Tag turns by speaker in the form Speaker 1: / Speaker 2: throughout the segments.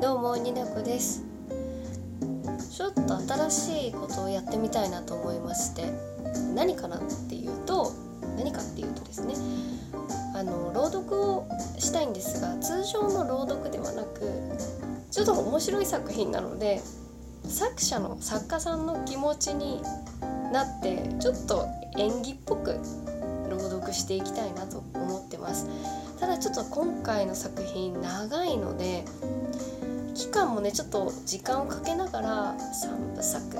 Speaker 1: どうもになこです。ちょっと新しいことをやってみたいなと思いまして何かなっていうと何かっていうとですねあの朗読をしたいんですが通常の朗読ではなくちょっと面白い作品なので作者の作家さんの気持ちになってちょっと演技っぽく朗読していきたいなと思ってます。ただちょっと今回の作品長いので期間もねちょっと時間をかけながら3部作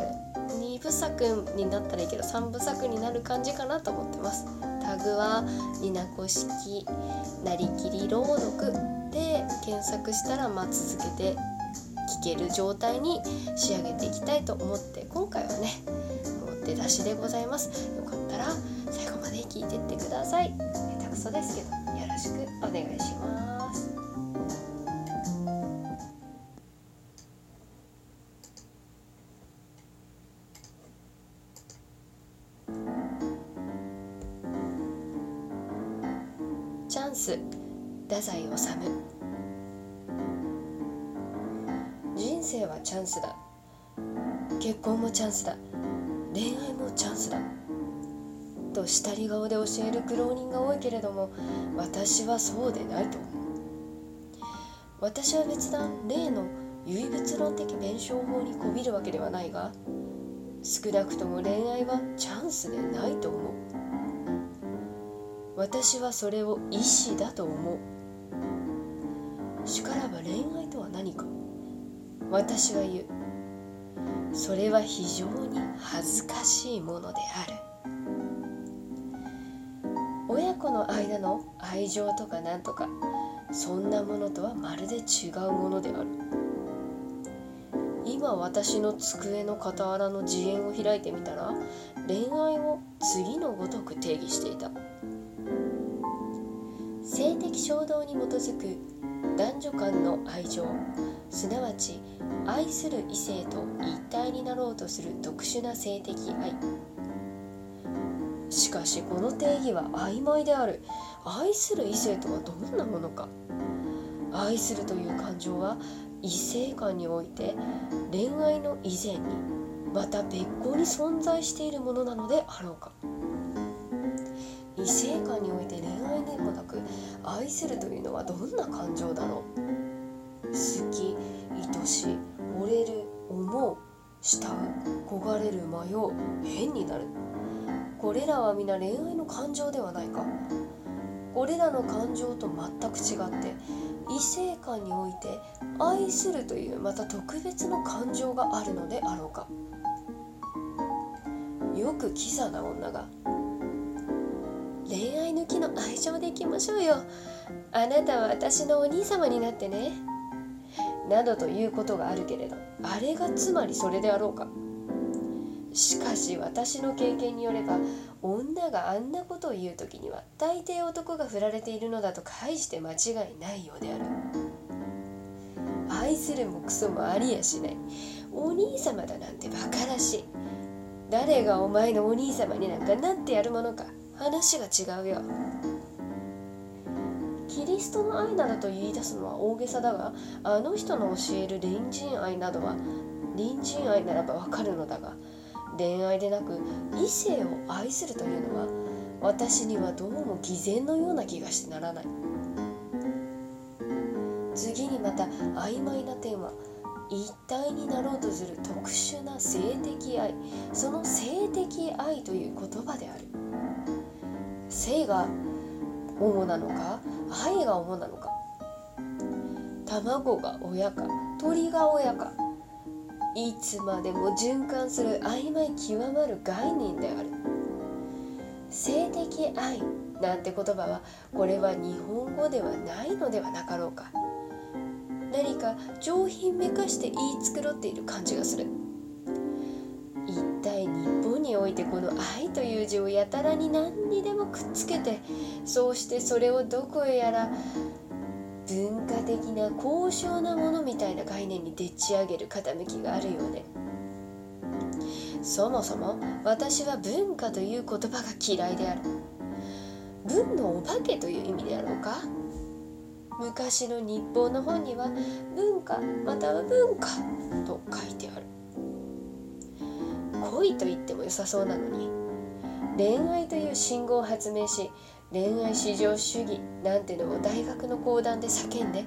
Speaker 1: 2部作になったらいいけど3部作になる感じかなと思ってます。タグは「になこ式なりきり朗読」で検索したらまあ続けて聞ける状態に仕上げていきたいと思って今回はねもう出だしでございます。よかったら最後まで聞いてってください。下手くそですけどよろしくお願いします。チャンス。太宰治。人生はチャンスだ。結婚もチャンスだ。恋愛もチャンスだ。と下り顔で教える苦労人が多いけれども私はそうでないと思う。私は別段例の唯物論的弁証法にこびるわけではないが少なくとも恋愛はチャンスでないと思う。私はそれを意志だと思う。しからば恋愛とは何か。私は言う。それは非常に恥ずかしいものである。親子の間の愛情とかなんとかそんなものとはまるで違うものである。今私の机の傍らの自演を開いてみたら恋愛を次のごとく定義していた。性的衝動に基づく男女間の愛情すなわち愛する異性と一体になろうとする特殊な性的愛。しかしこの定義は曖昧である。愛する異性とはどんなものか。愛するという感情は異性間において恋愛の以前にまた別個に存在しているものなのであろうか。異性間において恋愛でもなく愛するというのはどんな感情だろう好き愛しい惚れる思う慕う焦がれる迷う変になる。これらは皆恋愛の感情ではないか。これらの感情と全く違って異性間において愛するというまた特別の感情があるのであろうか。よくキザな女が恋愛抜きの愛情でいきましょうよ。あなたは私のお兄様になってね。などということがあるけれどあれがつまりそれであろうか。しかし私の経験によれば女があんなことを言う時には大抵男が振られているのだと返して間違いないようである。愛するもクソもありやしない。お兄様だなんてバカらしい。誰がお前のお兄様になんかなってやるものか。話が違うよ。キリストの愛などと言い出すのは大げさだがあの人の教える隣人愛などは隣人愛ならばわかるのだが恋愛でなく異性を愛するというのは私にはどうも偽善のような気がしてならない。次にまた曖昧な点は一体になろうとする特殊な性的愛。その性的愛という言葉である。性が主なのか愛が主なのか。卵が親か鳥が親か。いつまでも循環する曖昧極まる概念である。性的愛なんて言葉はこれは日本語ではないのではなかろうか。何か上品めかして言い繕っている感じがする。においてこの愛という字をやたらに何にでもくっつけてそうしてそれをどこへやら文化的な高尚なものみたいな概念にでっち上げる傾きがあるようで。そもそも私は文化という言葉が嫌いである。文のお化けという意味であろうか？昔の日本の本には文化または文化と書いてある。恋と言っても良さそうなのに。恋愛という信号を発明し恋愛至上主義なんてのを大学の講談で叫んで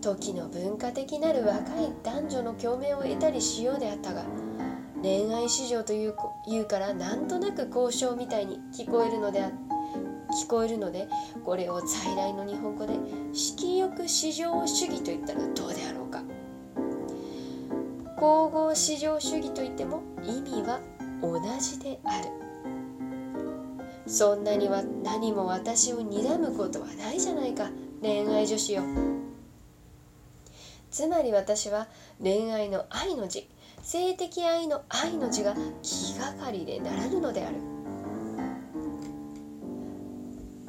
Speaker 1: 時の文化的なる若い男女の共鳴を得たりしようであったが恋愛市場という言うからなんとなく交渉みたいに聞こえるので聞こえるのでこれを在来の日本語で色欲至上主義と言ったらどうであろうか。皇后至上主義といっても同じである。そんなには何も私を睨むことはないじゃないか。恋愛女子よ。つまり私は恋愛の愛の字性的愛の愛の字が気がかりでならぬのである。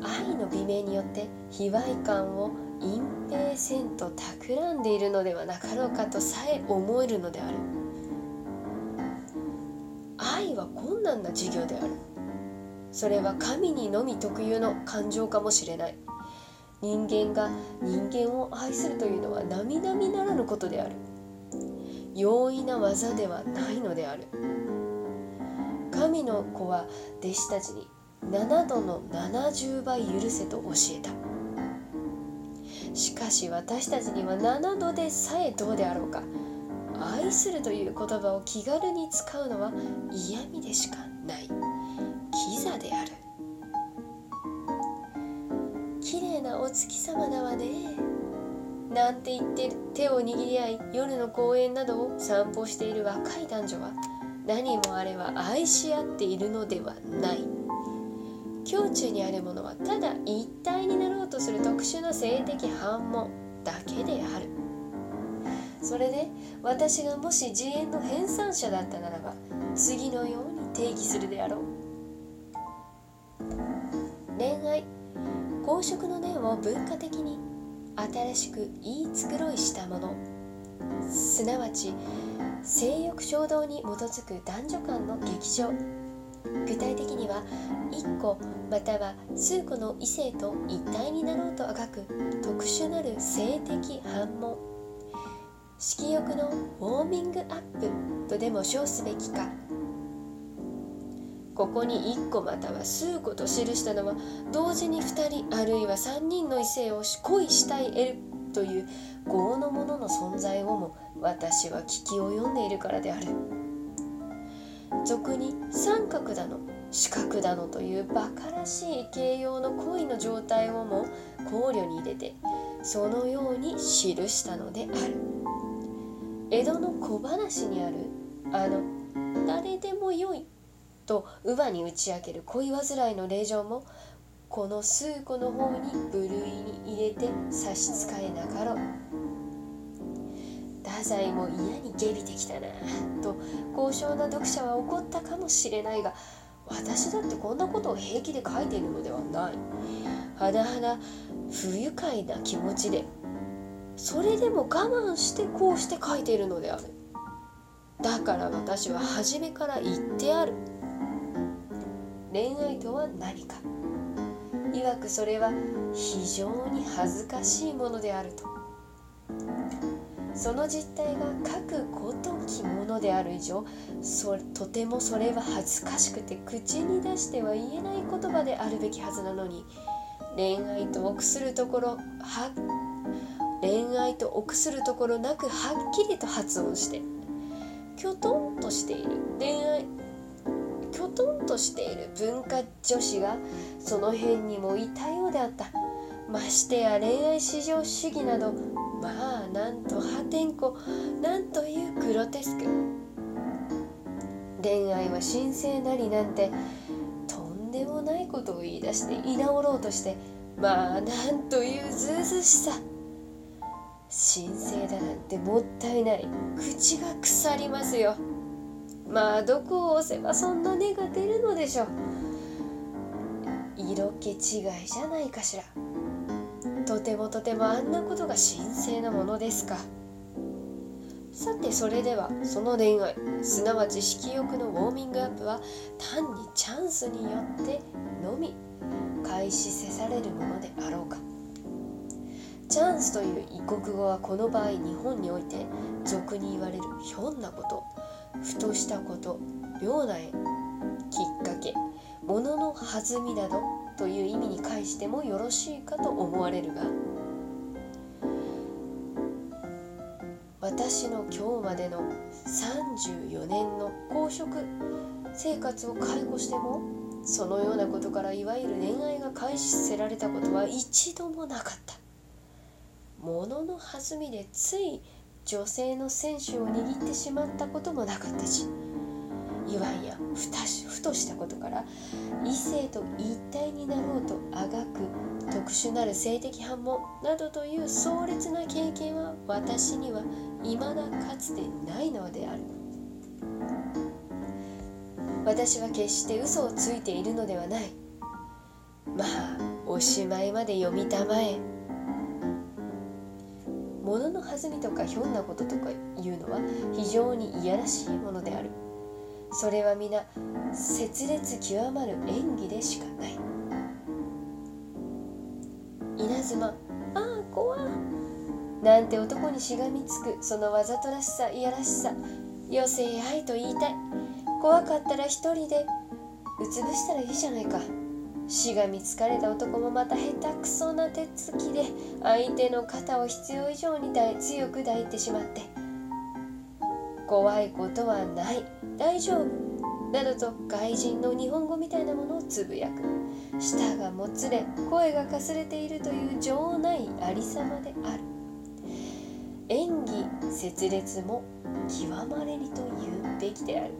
Speaker 1: 愛の美名によって卑猥感を隠蔽せんと企んでいるのではなかろうかとさえ思えるのである。は困難な授業である。それは神にのみ特有の感情かもしれない。人間が人間を愛するというのは並々ならぬことである。容易な技ではないのである。神の子は弟子たちに7度の70倍許せと教えた。しかし私たちには7度でさえどうであろうか。愛するという言葉を気軽に使うのは嫌味でしかない。キザである。綺麗なお月様だわね。なんて言って手を握り合い夜の公園などを散歩している若い男女は何もあれは愛し合っているのではない。胸中にあるものはただ一体になろうとする特殊な性的反問だけである。それで私がもし自演の編纂者だったならば次のように定義するであろう。恋愛公職の念を文化的に新しく言い繕いしたもの。すなわち性欲衝動に基づく男女間の劇場。具体的には1個または数個の異性と一体になろうとあがく特殊なる性的反問。色欲のウォーミングアップとでも称すべきかここに1個または数個と記したのは同時に2人あるいは3人の異性を恋したい得るという業のものの存在をも私は聞き及んでいるからである。俗に三角だの四角だのという馬鹿らしい形容の恋の状態をも考慮に入れてそのように記したのである江戸の小話にあるあの「誰でもよい」と乳母に打ち明ける恋煩いの令状もこの数個の方に部類に入れて差し支えなかろう。太宰も嫌に下びてきたなと高尚な読者は怒ったかもしれないが私だってこんなことを平気で書いているのではない。甚だ不愉快な気持ちでそれでも我慢してこうして書いているのである。だから私は初めから言ってある。恋愛とは何か。いわくそれは非常に恥ずかしいものであると。その実態が書くこときものである以上そとてもそれは恥ずかしくて口に出しては言えない言葉であるべきはずなのに恋愛と臆するところはっ恋愛と臆するところなくはっきりと発音してきょとんとしている。恋愛きょとんとしている文化女子がその辺にもいたようであった。ましてや恋愛至上主義などまあなんと破天荒なんというグロテスク。恋愛は神聖なりなんてとんでもないことを言い出して居直ろうとしてまあなんというずうずしさ。神聖だなんてもったいない。口が腐りますよ。まあどこを押せばそんな根が出るのでしょう。色気違いじゃないかしら。とてもとてもあんなことが神聖なものですか。さてそれではその恋愛すなわち色欲のウォーミングアップは単にチャンスによってのみ開始せされるものであろうか。チャンスという異国語はこの場合日本において俗に言われるひょんなことふとしたこと妙な縁きっかけ物のの弾みなどという意味に返してもよろしいかと思われるが私の今日までの34年の公職生活を介護してもそのようなことからいわゆる恋愛が開始せられたことは一度もなかった。物の弾みでつい女性の選手を握ってしまったこともなかったしいわんやふたしふとしたことから異性と一体になろうとあがく特殊なる性的反応などという壮烈な経験は私には未だかつてないのである。私は決して嘘をついているのではない。まあおしまいまで読みたまえ。物の弾みとかひょんなこととかいうのは非常にいやらしいものである。それは皆切烈極まる演技でしかない。稲妻ああ怖なんて男にしがみつくそのわざとらしさいやらしさ。余生愛と言いたい。怖かったら一人でうつぶしたらいいじゃないか。しがみつかれた男もまた下手くそな手つきで相手の肩を必要以上に強く抱いてしまって怖いことはない大丈夫などと外人の日本語みたいなものをつぶやく。舌がもつれ声がかすれているという情ないありさまである。演技拙劣も極まれりと言うべきである。